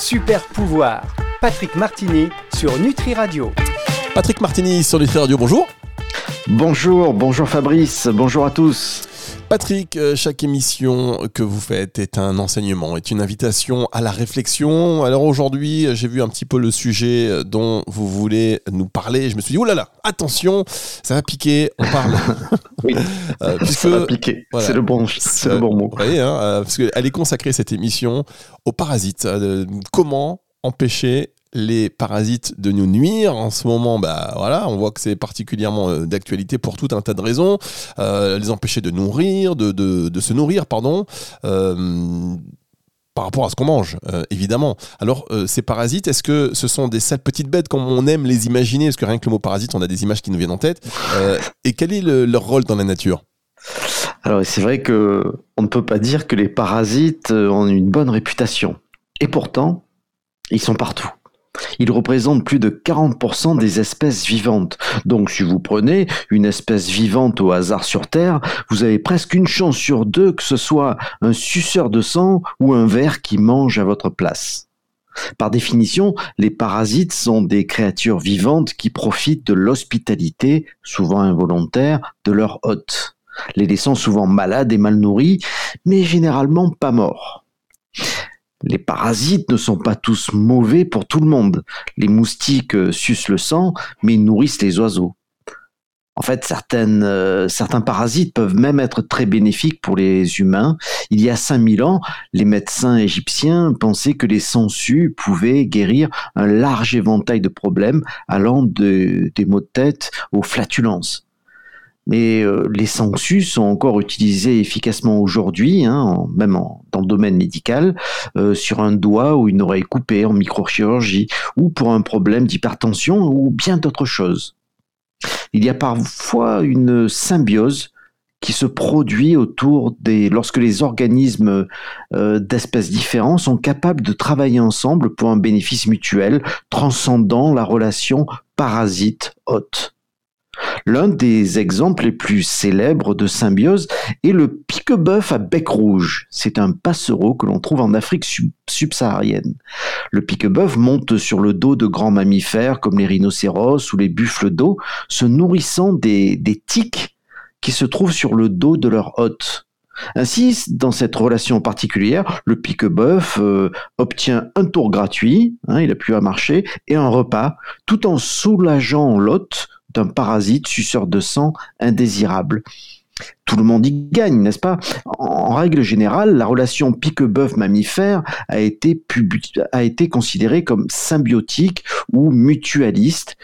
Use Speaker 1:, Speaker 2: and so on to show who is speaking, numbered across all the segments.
Speaker 1: Super pouvoir. Patrick Martini sur Nutri Radio.
Speaker 2: Patrick Martini sur Nutri Radio, bonjour.
Speaker 3: Bonjour, bonjour Fabrice, bonjour à tous.
Speaker 2: Patrick, euh, chaque émission que vous faites est un enseignement, est une invitation à la réflexion. Alors aujourd'hui, j'ai vu un petit peu le sujet dont vous voulez nous parler. Je me suis dit, oh là là, attention, ça va piquer, on parle.
Speaker 3: oui, euh, ça va piquer, c'est le, bon, le bon mot.
Speaker 2: Oui, hein, euh, parce qu'elle est consacrée, cette émission, aux parasites. comment empêcher les parasites de nous nuire. En ce moment, bah voilà, on voit que c'est particulièrement euh, d'actualité pour tout un tas de raisons. Euh, les empêcher de nourrir, de, se nourrir, pardon. Euh, par rapport à ce qu'on mange, évidemment. Alors, ces parasites, est-ce que ce sont des sales petites bêtes comme on aime les imaginer? Parce que rien que le mot parasite, on a des images qui nous viennent en tête. et quel est leur rôle dans la nature?
Speaker 3: Alors, c'est vrai que on ne peut pas dire que les parasites ont une bonne réputation. Et pourtant, ils sont partout. Ils représentent plus de 40% des espèces vivantes. Donc si vous prenez une espèce vivante au hasard sur Terre, vous avez presque une chance sur deux que ce soit un suceur de sang ou un ver qui mange à votre place. Par définition, les parasites sont des créatures vivantes qui profitent de l'hospitalité, souvent involontaire, de leur hôte, les laissant souvent malades et mal nourris, mais généralement pas morts. Les parasites ne sont pas tous mauvais pour tout le monde. Les moustiques euh, sucent le sang, mais nourrissent les oiseaux. En fait, euh, certains parasites peuvent même être très bénéfiques pour les humains. Il y a 5000 ans, les médecins égyptiens pensaient que les sangsues pouvaient guérir un large éventail de problèmes allant de, des maux de tête aux flatulences. Mais euh, les sangsues sont encore utilisées efficacement aujourd'hui, hein, même dans le domaine médical, euh, sur un doigt ou une oreille coupée en microchirurgie, ou pour un problème d'hypertension ou bien d'autres choses. Il y a parfois une symbiose qui se produit autour des lorsque les organismes euh, d'espèces différents sont capables de travailler ensemble pour un bénéfice mutuel transcendant la relation parasite-hôte. L'un des exemples les plus célèbres de symbiose est le pique-bœuf à bec rouge. C'est un passereau que l'on trouve en Afrique subsaharienne. Le pique-bœuf monte sur le dos de grands mammifères comme les rhinocéros ou les buffles d'eau, se nourrissant des, tiques qui se trouvent sur le dos de leur hôte. Ainsi, dans cette relation particulière, le pique-bœuf euh, obtient un tour gratuit, hein, il a pu à marcher, et un repas, tout en soulageant l'hôte d'un parasite suceur de sang indésirable. Tout le monde y gagne, n'est-ce pas? En règle générale, la relation pique-bœuf mammifère a été, considérée comme symbiotique ou mutualiste,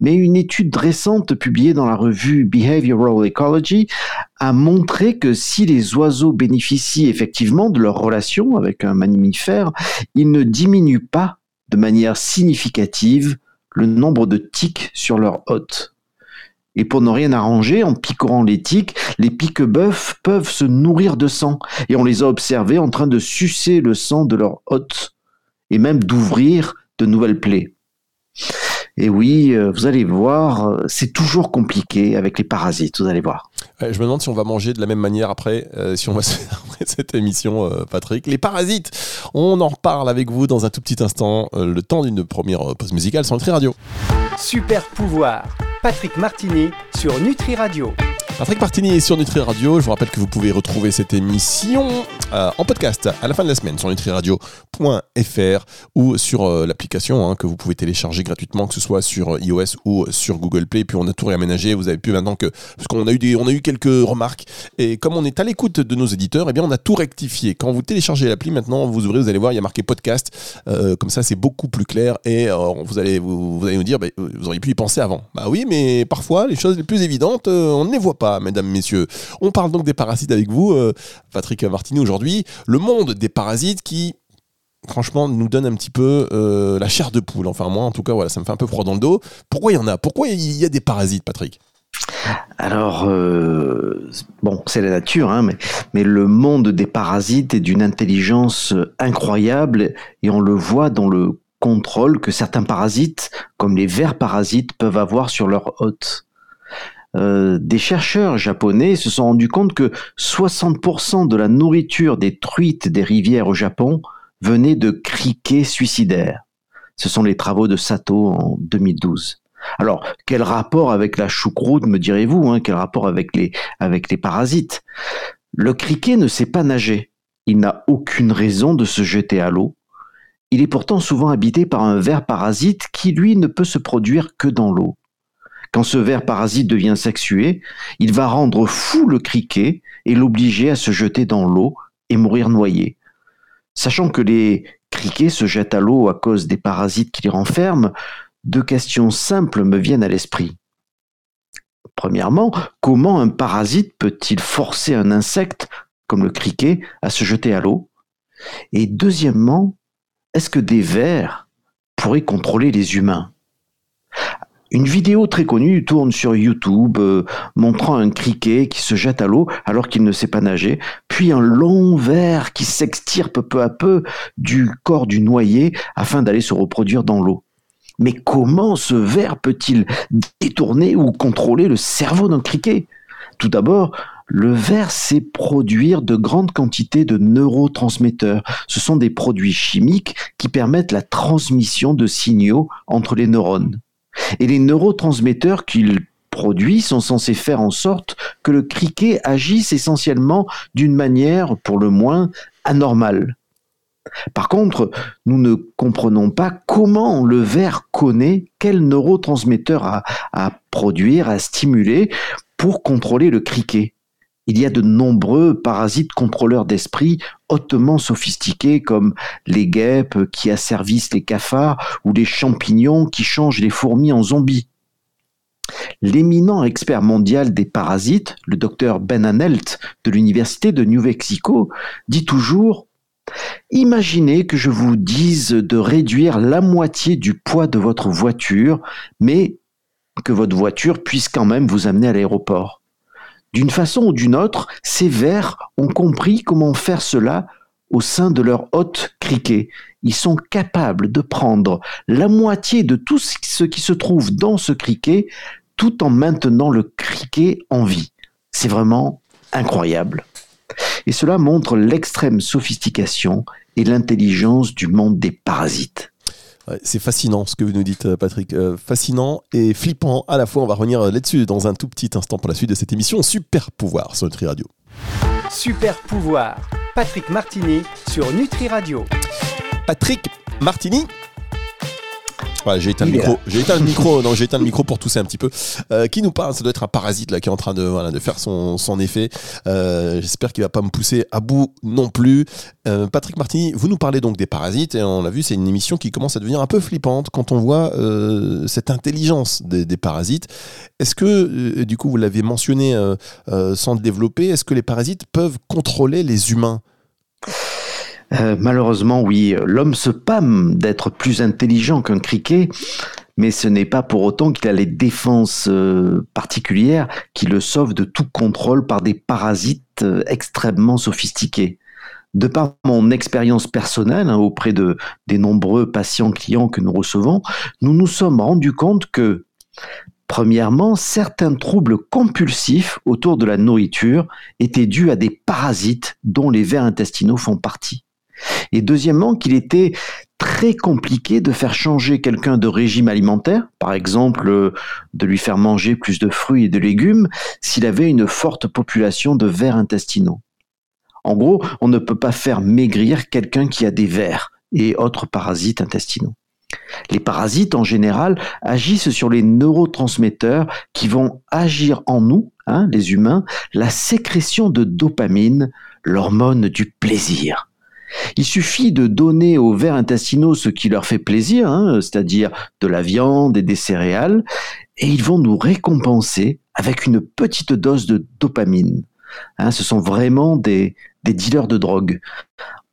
Speaker 3: mais une étude récente publiée dans la revue Behavioral Ecology a montré que si les oiseaux bénéficient effectivement de leur relation avec un mammifère, ils ne diminuent pas de manière significative le nombre de tiques sur leur hôte. Et pour ne rien arranger, en picorant les tiques, les pique-bœufs peuvent se nourrir de sang. Et on les a observés en train de sucer le sang de leur hôte, et même d'ouvrir de nouvelles plaies. Et oui, euh, vous allez voir, euh, c'est toujours compliqué avec les parasites, vous allez voir.
Speaker 2: Je me demande si on va manger de la même manière après, euh, si on va après cette émission, Patrick. Les parasites, on en reparle avec vous dans un tout petit instant, le temps d'une première pause musicale sur Nutri Radio.
Speaker 1: Super pouvoir Patrick Martini sur Nutri Radio.
Speaker 2: Patrick Martini est sur Nutri Radio. Je vous rappelle que vous pouvez retrouver cette émission euh, en podcast à la fin de la semaine sur nutriradio.fr ou sur euh, l'application hein, que vous pouvez télécharger gratuitement, que ce soit sur iOS ou sur Google Play. Puis on a tout réaménagé. Vous avez pu maintenant que parce qu'on a eu on a eu quelques remarques et comme on est à l'écoute de nos éditeurs, eh bien on a tout rectifié. Quand vous téléchargez l'appli, maintenant vous ouvrez, vous allez voir, il y a marqué podcast. Euh, comme ça, c'est beaucoup plus clair et vous allez vous, allez nous dire, bah, vous auriez pu y penser avant. Bah oui, mais parfois, les choses les plus évidentes, euh, on ne les voit pas, mesdames, messieurs. On parle donc des parasites avec vous, euh, Patrick Martini, aujourd'hui. Le monde des parasites qui franchement, nous donne un petit peu euh, la chair de poule. Enfin, moi, en tout cas, voilà, ça me fait un peu froid dans le dos. Pourquoi il y en a? Pourquoi il y a des parasites, Patrick?
Speaker 3: Alors, bon, c'est la nature, hein, mais, mais le monde des parasites est d'une intelligence incroyable et on le voit dans le contrôle que certains parasites, comme les vers parasites, peuvent avoir sur leur hôte. Euh, des chercheurs japonais se sont rendus compte que 60% de la nourriture des truites des rivières au Japon venaient de criquets suicidaires. Ce sont les travaux de Sato en 2012. Alors, quel rapport avec la choucroute, me direz-vous hein, Quel rapport avec les, avec les parasites? Le criquet ne sait pas nager. Il n'a aucune raison de se jeter à l'eau. Il est pourtant souvent habité par un ver parasite qui, lui, ne peut se produire que dans l'eau. Quand ce ver parasite devient sexué, il va rendre fou le criquet et l'obliger à se jeter dans l'eau et mourir noyé. Sachant que les criquets se jettent à l'eau à cause des parasites qui les renferment, deux questions simples me viennent à l'esprit. Premièrement, comment un parasite peut-il forcer un insecte, comme le criquet, à se jeter à l'eau? Et deuxièmement, est-ce que des vers pourraient contrôler les humains? Une vidéo très connue tourne sur YouTube euh, montrant un criquet qui se jette à l'eau alors qu'il ne sait pas nager, puis un long ver qui s'extirpe peu à peu du corps du noyé afin d'aller se reproduire dans l'eau. Mais comment ce ver peut-il détourner ou contrôler le cerveau d'un criquet? Tout d'abord, le ver sait produire de grandes quantités de neurotransmetteurs. Ce sont des produits chimiques qui permettent la transmission de signaux entre les neurones. Et les neurotransmetteurs qu'il produit sont censés faire en sorte que le criquet agisse essentiellement d'une manière, pour le moins, anormale. Par contre, nous ne comprenons pas comment le ver connaît quel neurotransmetteur à, à produire, à stimuler pour contrôler le criquet. Il y a de nombreux parasites contrôleurs d'esprit hautement sophistiqués comme les guêpes qui asservissent les cafards ou les champignons qui changent les fourmis en zombies. L'éminent expert mondial des parasites, le docteur Ben Anelt de l'Université de New Mexico, dit toujours Imaginez que je vous dise de réduire la moitié du poids de votre voiture, mais que votre voiture puisse quand même vous amener à l'aéroport. D'une façon ou d'une autre, ces vers ont compris comment faire cela au sein de leur hôte criquet. Ils sont capables de prendre la moitié de tout ce qui se trouve dans ce criquet tout en maintenant le criquet en vie. C'est vraiment incroyable. Et cela montre l'extrême sophistication et l'intelligence du monde des parasites
Speaker 2: c'est fascinant ce que vous nous dites, euh, Patrick. Euh, fascinant et flippant à la fois. On va revenir euh, là-dessus dans un tout petit instant pour la suite de cette émission Super Pouvoir sur Nutri Radio.
Speaker 1: Super Pouvoir, Patrick Martini sur Nutri Radio.
Speaker 2: Patrick Martini, j'ai éteint le micro. J'ai éteint le micro. Non, j'ai éteint le micro pour tousser un petit peu. Euh, qui nous parle? Ça doit être un parasite là qui est en train de voilà de faire son, son effet. Euh, J'espère qu'il va pas me pousser à bout non plus. Euh, Patrick Martini, vous nous parlez donc des parasites et on l'a vu, c'est une émission qui commence à devenir un peu flippante quand on voit cette intelligence des, des parasites. Est-ce que du coup vous l'avez mentionné sans le développer, est-ce que les parasites peuvent contrôler les humains?
Speaker 3: Euh, malheureusement, oui, l'homme se pâme d'être plus intelligent qu'un criquet, mais ce n'est pas pour autant qu'il a les défenses euh, particulières qui le sauvent de tout contrôle par des parasites euh, extrêmement sophistiqués. De par mon expérience personnelle hein, auprès de des nombreux patients clients que nous recevons, nous nous sommes rendus compte que Premièrement, certains troubles compulsifs autour de la nourriture étaient dus à des parasites dont les vers intestinaux font partie. Et deuxièmement, qu'il était très compliqué de faire changer quelqu'un de régime alimentaire, par exemple euh, de lui faire manger plus de fruits et de légumes, s'il avait une forte population de vers intestinaux. En gros, on ne peut pas faire maigrir quelqu'un qui a des vers et autres parasites intestinaux. Les parasites, en général, agissent sur les neurotransmetteurs qui vont agir en nous, hein, les humains, la sécrétion de dopamine, l'hormone du plaisir. Il suffit de donner aux vers intestinaux ce qui leur fait plaisir, hein, c'est-à-dire de la viande et des céréales, et ils vont nous récompenser avec une petite dose de dopamine. Hein, ce sont vraiment des, dealers de drogue.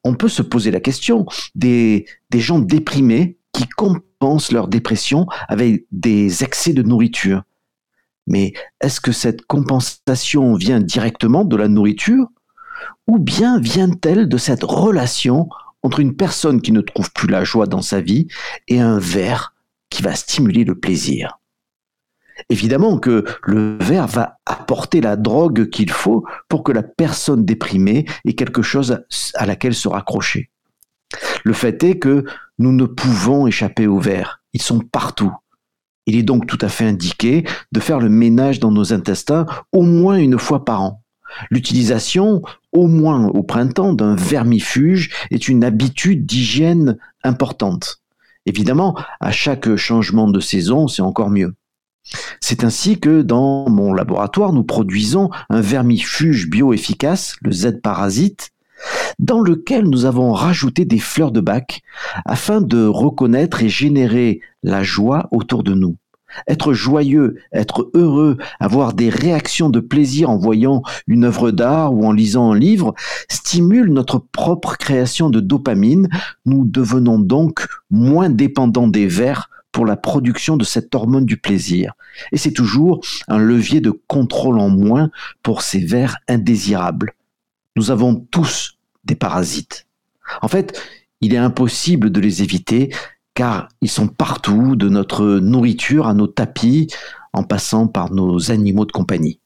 Speaker 3: On peut se poser la question des gens déprimés qui compensent leur dépression avec des excès de nourriture. Mais est-ce que cette compensation vient directement de la nourriture ou bien vient-elle de cette relation entre une personne qui ne trouve plus la joie dans sa vie et un verre qui va stimuler le plaisir? Évidemment que le verre va apporter la drogue qu'il faut pour que la personne déprimée ait quelque chose à laquelle se raccrocher. Le fait est que nous ne pouvons échapper aux vers. Ils sont partout. Il est donc tout à fait indiqué de faire le ménage dans nos intestins au moins une fois par an. L'utilisation, au moins au printemps, d'un vermifuge est une habitude d'hygiène importante. Évidemment, à chaque changement de saison, c'est encore mieux. C'est ainsi que dans mon laboratoire, nous produisons un vermifuge bio-efficace, le Z-parasite, dans lequel nous avons rajouté des fleurs de bac afin de reconnaître et générer la joie autour de nous. Être joyeux, être heureux, avoir des réactions de plaisir en voyant une œuvre d'art ou en lisant un livre stimule notre propre création de dopamine. Nous devenons donc moins dépendants des vers pour la production de cette hormone du plaisir. Et c'est toujours un levier de contrôle en moins pour ces vers indésirables. Nous avons tous des parasites. En fait, il est impossible de les éviter car ils sont partout, de notre nourriture à nos tapis, en passant par nos animaux de compagnie.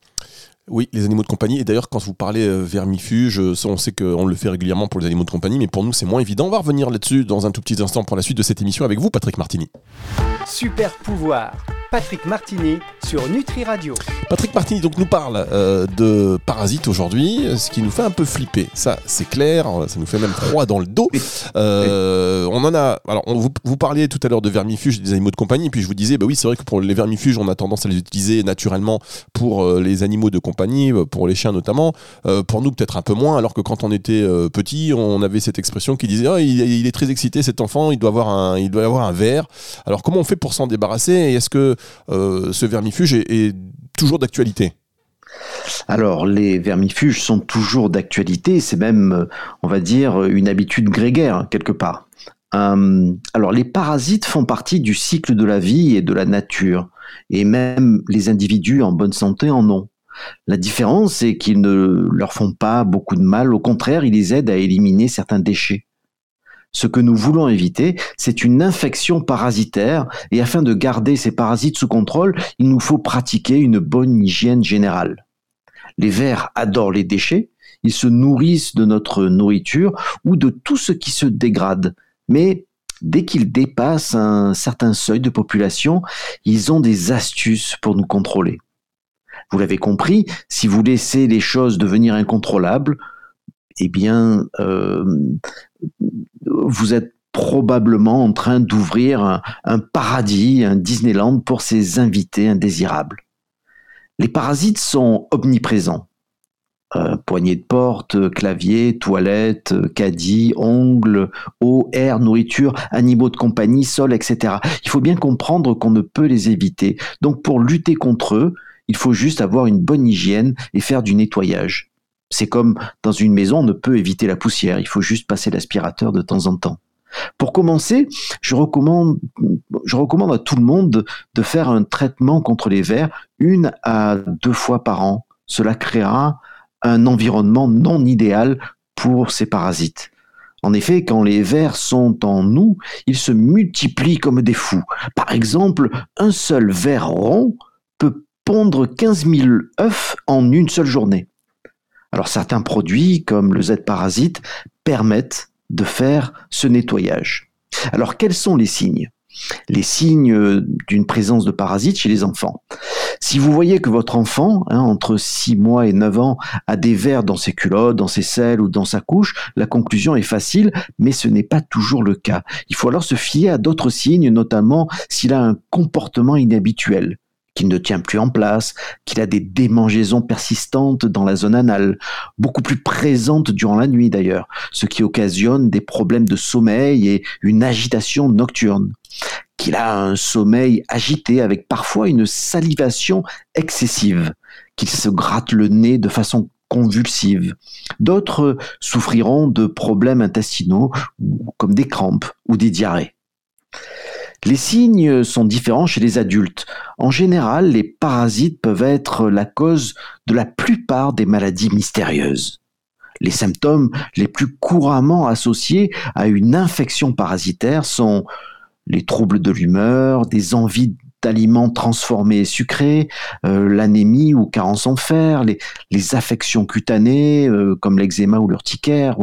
Speaker 2: Oui, les animaux de compagnie. Et d'ailleurs, quand vous parlez euh, vermifuge, euh, on sait qu'on le fait régulièrement pour les animaux de compagnie, mais pour nous, c'est moins évident. On va revenir là-dessus dans un tout petit instant pour la suite de cette émission avec vous, Patrick Martini.
Speaker 1: Super pouvoir. Patrick Martini sur Nutri Radio.
Speaker 2: Patrick Martini donc nous parle euh, de parasites aujourd'hui, ce qui nous fait un peu flipper. Ça, c'est clair, ça nous fait même froid dans le dos. Euh, on en a. Alors, vous, vous, parliez tout à l'heure de vermifuges, des animaux de compagnie, puis je vous disais, bah oui, c'est vrai que pour les vermifuges, on a tendance à les utiliser naturellement pour euh, les animaux de compagnie, pour les chiens notamment. pour nous, peut-être un peu moins, alors que quand on était petit, on avait cette expression qui disait, oh, il, est très excité cet enfant, il doit avoir un, il doit avoir un verre. Alors, comment on fait pour s'en débarrasser Est-ce que ce vermifuge est toujours d'actualité
Speaker 3: alors, les vermifuges sont toujours d'actualité, c'est même, euh, on va dire, une habitude grégaire, quelque part. Euh, alors, les parasites font partie du cycle de la vie et de la nature, et même les individus en bonne santé en ont. La différence, c'est qu'ils ne leur font pas beaucoup de mal, au contraire, ils les aident à éliminer certains déchets. Ce que nous voulons éviter, c'est une infection parasitaire et afin de garder ces parasites sous contrôle, il nous faut pratiquer une bonne hygiène générale. Les vers adorent les déchets, ils se nourrissent de notre nourriture ou de tout ce qui se dégrade. Mais dès qu'ils dépassent un certain seuil de population, ils ont des astuces pour nous contrôler. Vous l'avez compris, si vous laissez les choses devenir incontrôlables, eh bien, euh, vous êtes probablement en train d'ouvrir un, paradis, un Disneyland pour ces invités indésirables. Les parasites sont omniprésents. Euh, poignée de porte, clavier, toilette, caddie, ongles, eau, air, nourriture, animaux de compagnie, sol, etc. Il faut bien comprendre qu'on ne peut les éviter. Donc pour lutter contre eux, il faut juste avoir une bonne hygiène et faire du nettoyage. C'est comme dans une maison, on ne peut éviter la poussière, il faut juste passer l'aspirateur de temps en temps. Pour commencer, je recommande, à tout le monde de faire un traitement contre les vers une à deux fois par an. Cela créera un environnement non idéal pour ces parasites. En effet, quand les vers sont en nous, ils se multiplient comme des fous. Par exemple, un seul ver rond peut pondre 15 000 œufs en une seule journée. Alors certains produits, comme le Z-parasite, permettent de faire ce nettoyage. Alors quels sont les signes? Les signes d'une présence de parasites chez les enfants. Si vous voyez que votre enfant, hein, entre 6 mois et 9 ans, a des vers dans ses culottes, dans ses selles ou dans sa couche, la conclusion est facile, mais ce n'est pas toujours le cas. Il faut alors se fier à d'autres signes, notamment s'il a un comportement inhabituel qu'il ne tient plus en place, qu'il a des démangeaisons persistantes dans la zone anale, beaucoup plus présentes durant la nuit d'ailleurs, ce qui occasionne des problèmes de sommeil et une agitation nocturne qu'il a un sommeil agité avec parfois une salivation excessive, qu'il se gratte le nez de façon convulsive. D'autres souffriront de problèmes intestinaux comme des crampes ou des diarrhées. Les signes sont différents chez les adultes. En général, les parasites peuvent être la cause de la plupart des maladies mystérieuses. Les symptômes les plus couramment associés à une infection parasitaire sont les troubles de l'humeur, des envies d'aliments transformés et sucrés, euh, l'anémie ou carence en fer, les, affections cutanées euh, comme l'eczéma ou l'urticaire,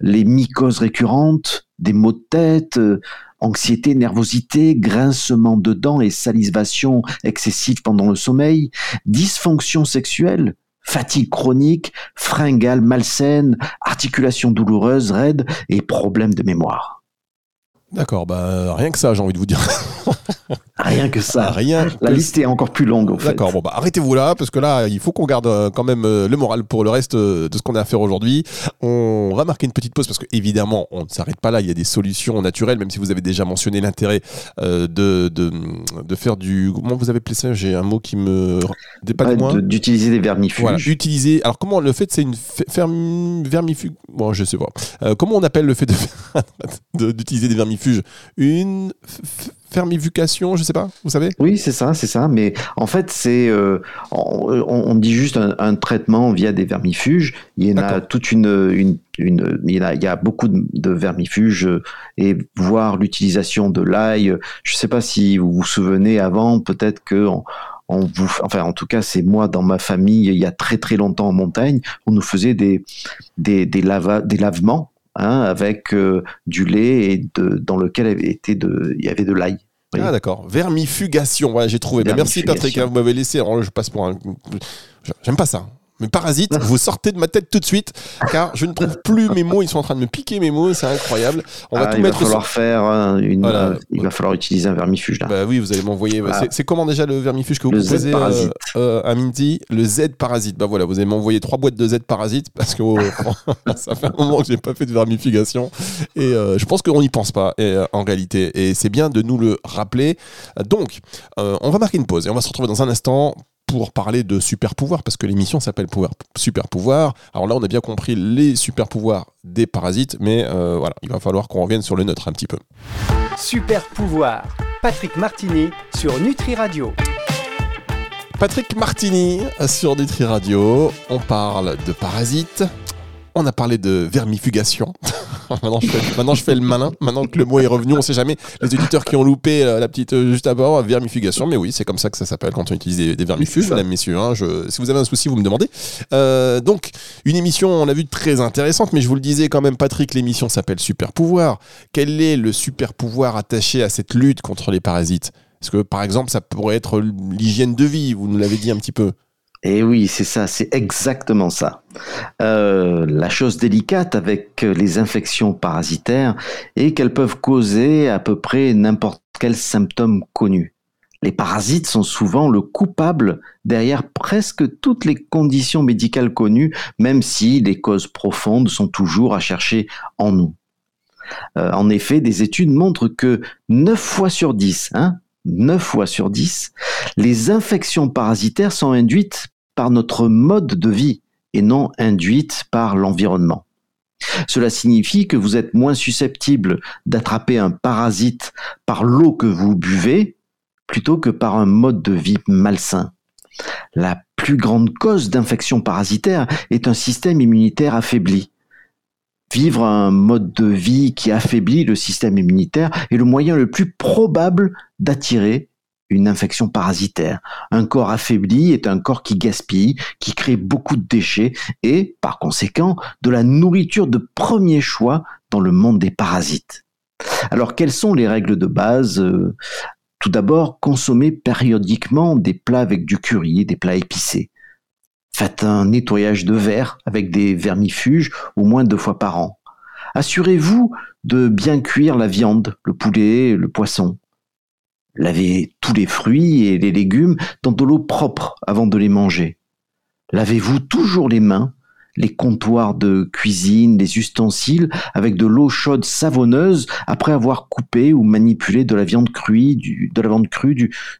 Speaker 3: les mycoses récurrentes, des maux de tête, euh, anxiété, nervosité, grincement de dents et salivation excessive pendant le sommeil, dysfonction sexuelle, fatigue chronique, fringale malsaine, articulation douloureuse, raide et problèmes de mémoire.
Speaker 2: D'accord, bah rien que ça, j'ai envie de vous dire.
Speaker 3: Rien que ça.
Speaker 2: Rien.
Speaker 3: La
Speaker 2: que
Speaker 3: liste est encore plus longue, en fait.
Speaker 2: D'accord, bon bah arrêtez-vous là, parce que là, il faut qu'on garde euh, quand même euh, le moral pour le reste euh, de ce qu'on a à faire aujourd'hui. On va marquer une petite pause, parce que évidemment, on ne s'arrête pas là, il y a des solutions naturelles, même si vous avez déjà mentionné l'intérêt de, de, de faire du... Comment vous avez appelé ça? J'ai un mot qui me dépasse
Speaker 3: Ouais,
Speaker 2: moins.
Speaker 3: de- D'utiliser des vermifuges.
Speaker 2: Voilà, utiliser. Alors comment le fait, c'est une fe- ferm- vermifuge. Bon, je sais pas. Euh, comment on appelle le fait de faire- de- d'utiliser des vermifuges Une f- f- fermifucation, je sais pas. Vous savez?
Speaker 3: Oui, c'est ça, c'est ça. Mais en fait, c'est euh, on, on- dit juste un, un traitement via des vermifuges. Il y en a toute une, une, une- il y a, il y a beaucoup de, de vermifuges euh, et voir l'utilisation de l'ail. Je ne sais pas si vous vous souvenez avant, peut-être que on, on vous, enfin en tout cas c'est moi dans ma famille il y a très très longtemps en montagne, on nous faisait des des des, lava, des lavements. Hein, avec euh, du lait et de, dans lequel avait été de, il y avait de l'ail. Oui.
Speaker 2: Ah d'accord. Vermifugation. Voilà, j'ai trouvé. Bah, merci. Patrick. hein, vous m'avez laissé. Alors, je passe pour un. J'aime pas ça. Mais parasite, vous sortez de ma tête tout de suite, car je ne trouve plus mes mots. Ils sont en train de me piquer mes mots. C'est incroyable. On va
Speaker 3: Ah,
Speaker 2: tout
Speaker 3: il
Speaker 2: mettre
Speaker 3: va falloir
Speaker 2: sur-
Speaker 3: faire euh, une.
Speaker 2: Voilà.
Speaker 3: euh, il va falloir utiliser un vermifuge là.
Speaker 2: Bah oui, vous allez m'envoyer.
Speaker 3: Ah.
Speaker 2: C'est- comment déjà le vermifuge que vous
Speaker 3: Le
Speaker 2: proposez euh, euh, à Minty Le Z parasite. Bah voilà, vous allez m'envoyer trois boîtes de Z parasite parce que oh, ça fait un moment que j'ai pas fait de vermifugation et je pense qu'on n'y pense pas et, en réalité. Et c'est bien de nous le rappeler. Donc, on va marquer une pause et on va se retrouver dans un instant pour parler de super pouvoirs parce que l'émission s'appelle Pouvoir Super Pouvoir. Alors là, on a bien compris les super pouvoirs des parasites, mais euh, voilà, il va falloir qu'on revienne sur le neutre un petit peu.
Speaker 1: Super pouvoir. Patrick Martini sur Nutri Radio.
Speaker 2: Patrick Martini sur Nutri Radio. On parle de parasites. On a parlé de vermifugation. maintenant, je fais, maintenant, je fais le malin. Maintenant que le mot est revenu, on sait jamais. Les auditeurs qui ont loupé euh, la petite euh, juste avant, vermifugation. Mais oui, c'est comme ça que ça s'appelle quand on utilise des, des vermifuges, mesdames, messieurs. hein. Je- si vous avez un souci, vous me demandez. Euh, donc, une émission, on l'a vu, très intéressante. Mais je vous le disais quand même, Patrick, l'émission s'appelle Super Pouvoir. Quel est le super pouvoir attaché à cette lutte contre les parasites? Est-ce que, par exemple, ça pourrait être l'hygiène de vie? Vous nous l'avez dit un petit peu.
Speaker 3: Et oui, c'est ça, c'est exactement ça. Euh, la chose délicate avec les infections parasitaires est qu'elles peuvent causer à peu près n'importe quel symptôme connu. Les parasites sont souvent le coupable derrière presque toutes les conditions médicales connues, même si les causes profondes sont toujours à chercher en nous. Euh, en effet, des études montrent que 9 fois sur 10, hein, 9 fois sur 10, les infections parasitaires sont induites par notre mode de vie et non induites par l'environnement. Cela signifie que vous êtes moins susceptible d'attraper un parasite par l'eau que vous buvez plutôt que par un mode de vie malsain. La plus grande cause d'infection parasitaire est un système immunitaire affaibli. Vivre un mode de vie qui affaiblit le système immunitaire est le moyen le plus probable d'attirer une infection parasitaire. Un corps affaibli est un corps qui gaspille, qui crée beaucoup de déchets et, par conséquent, de la nourriture de premier choix dans le monde des parasites. Alors, quelles sont les règles de base Euh, Tout d'abord, consommer périodiquement des plats avec du curry, des plats épicés. Faites un nettoyage de verre avec des vermifuges au moins deux fois par an. Assurez-vous de bien cuire la viande, le poulet, le poisson. Lavez tous les fruits et les légumes dans de l'eau propre avant de les manger. Lavez-vous toujours les mains, les comptoirs de cuisine, les ustensiles avec de l'eau chaude savonneuse après avoir coupé ou manipulé de la viande crue, du, de la viande crue,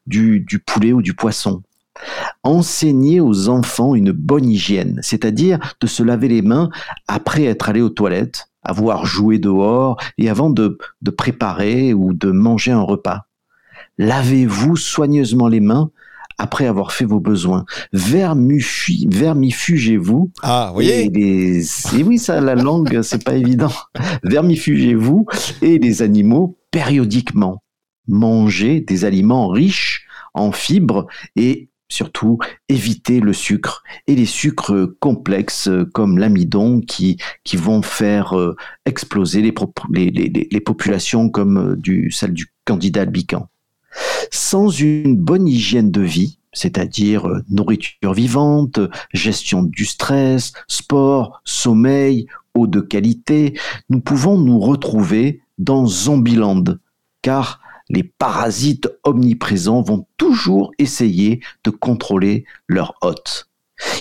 Speaker 3: du, poulet ou du poisson. Enseignez aux enfants une bonne hygiène, c'est-à-dire de se laver les mains après être allé aux toilettes, avoir joué dehors et avant de préparer ou de manger un repas. Lavez-vous soigneusement les mains après avoir fait vos besoins. Vermifu- vermifugez-vous.
Speaker 2: Ah, vous
Speaker 3: Et, les... et oui, ça, la langue, c'est pas évident. Vermifugez-vous et les animaux périodiquement. Mangez des aliments riches en fibres et surtout éviter le sucre et les sucres complexes comme l'amidon qui, qui vont faire exploser les, les, les, populations comme du, celle du candidat albican. Sans une bonne hygiène de vie, c'est-à-dire nourriture vivante, gestion du stress, sport, sommeil, eau de qualité, nous pouvons nous retrouver dans Zombieland, car les parasites omniprésents vont toujours essayer de contrôler leur hôte.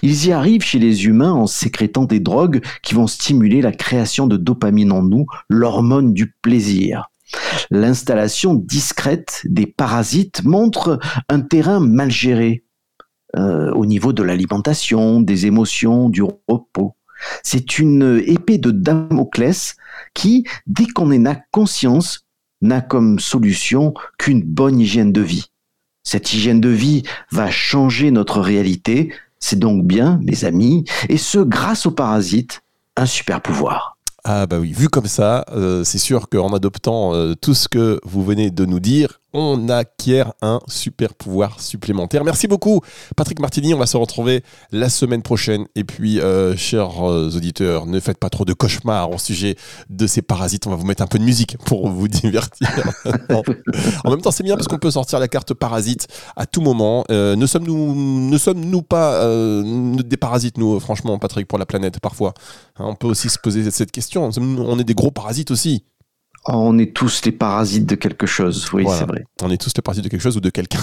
Speaker 3: Ils y arrivent chez les humains en sécrétant des drogues qui vont stimuler la création de dopamine en nous, l'hormone du plaisir. L'installation discrète des parasites montre un terrain mal géré euh, au niveau de l'alimentation, des émotions, du repos. C'est une épée de Damoclès qui, dès qu'on en a conscience, n'a comme solution qu'une bonne hygiène de vie. Cette hygiène de vie va changer notre réalité, c'est donc bien, mes amis, et ce grâce aux parasites, un super pouvoir.
Speaker 2: Ah bah oui, vu comme ça, euh, c'est sûr qu'en adoptant euh, tout ce que vous venez de nous dire, on acquiert un super pouvoir supplémentaire. Merci beaucoup, Patrick Martini. On va se retrouver la semaine prochaine. Et puis, euh, chers euh, auditeurs, ne faites pas trop de cauchemars au sujet de ces parasites. On va vous mettre un peu de musique pour vous divertir. en même temps, c'est bien parce qu'on peut sortir la carte parasite à tout moment. Euh, ne sommes-nous pas des parasites, nous, franchement, Patrick, pour la planète, parfois? Hein, On peut aussi se poser cette question. On est des gros parasites aussi.
Speaker 3: On est tous les parasites de quelque chose, oui, c'est vrai.
Speaker 2: On est tous les parasites de quelque chose ou de quelqu'un.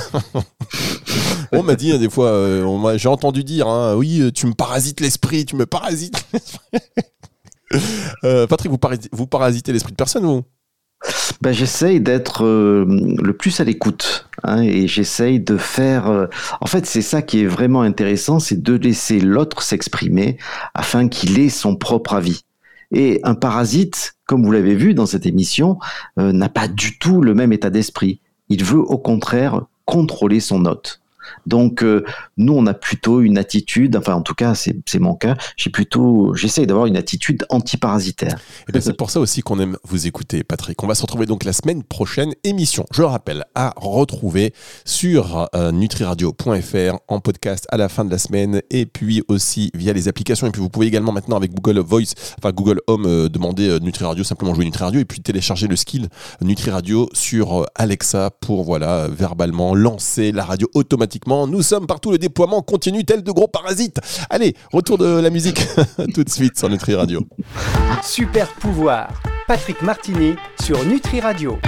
Speaker 2: on m'a dit hein, des fois, euh, j'ai entendu dire, hein, oui, tu me parasites l'esprit, tu me parasites euh, Patrick, vous, vous parasitez l'esprit de personne, vous?
Speaker 3: Ben, J'essaye d'être euh, le plus à l'écoute hein, et j'essaye de faire... en fait, c'est ça qui est vraiment intéressant, c'est de laisser l'autre s'exprimer afin qu'il ait son propre avis. Et un parasite, comme vous l'avez vu dans cette émission, euh, n'a pas du tout le même état d'esprit. Il veut au contraire contrôler son hôte. Donc euh, nous, on a plutôt une attitude, enfin en tout cas c'est mon cas, j'ai plutôt, j'essaye d'avoir une attitude antiparasitaire.
Speaker 2: Et eh c'est pour ça aussi qu'on aime vous écouter, Patrick. On va se retrouver donc la semaine prochaine, émission, je le rappelle, à retrouver sur euh, nutriradio.fr en podcast à la fin de la semaine et puis aussi via les applications. Et puis vous pouvez également maintenant avec Google Voice, enfin Google Home, euh, demander NutriRadio, simplement jouer NutriRadio et puis télécharger le skill NutriRadio sur Alexa pour voilà verbalement lancer la radio automatiquement nous sommes partout, le déploiement continue tel de gros parasites. Allez, retour de la musique tout de suite sur Nutri Radio.
Speaker 1: Super pouvoir, Patrick Martini sur Nutri Radio.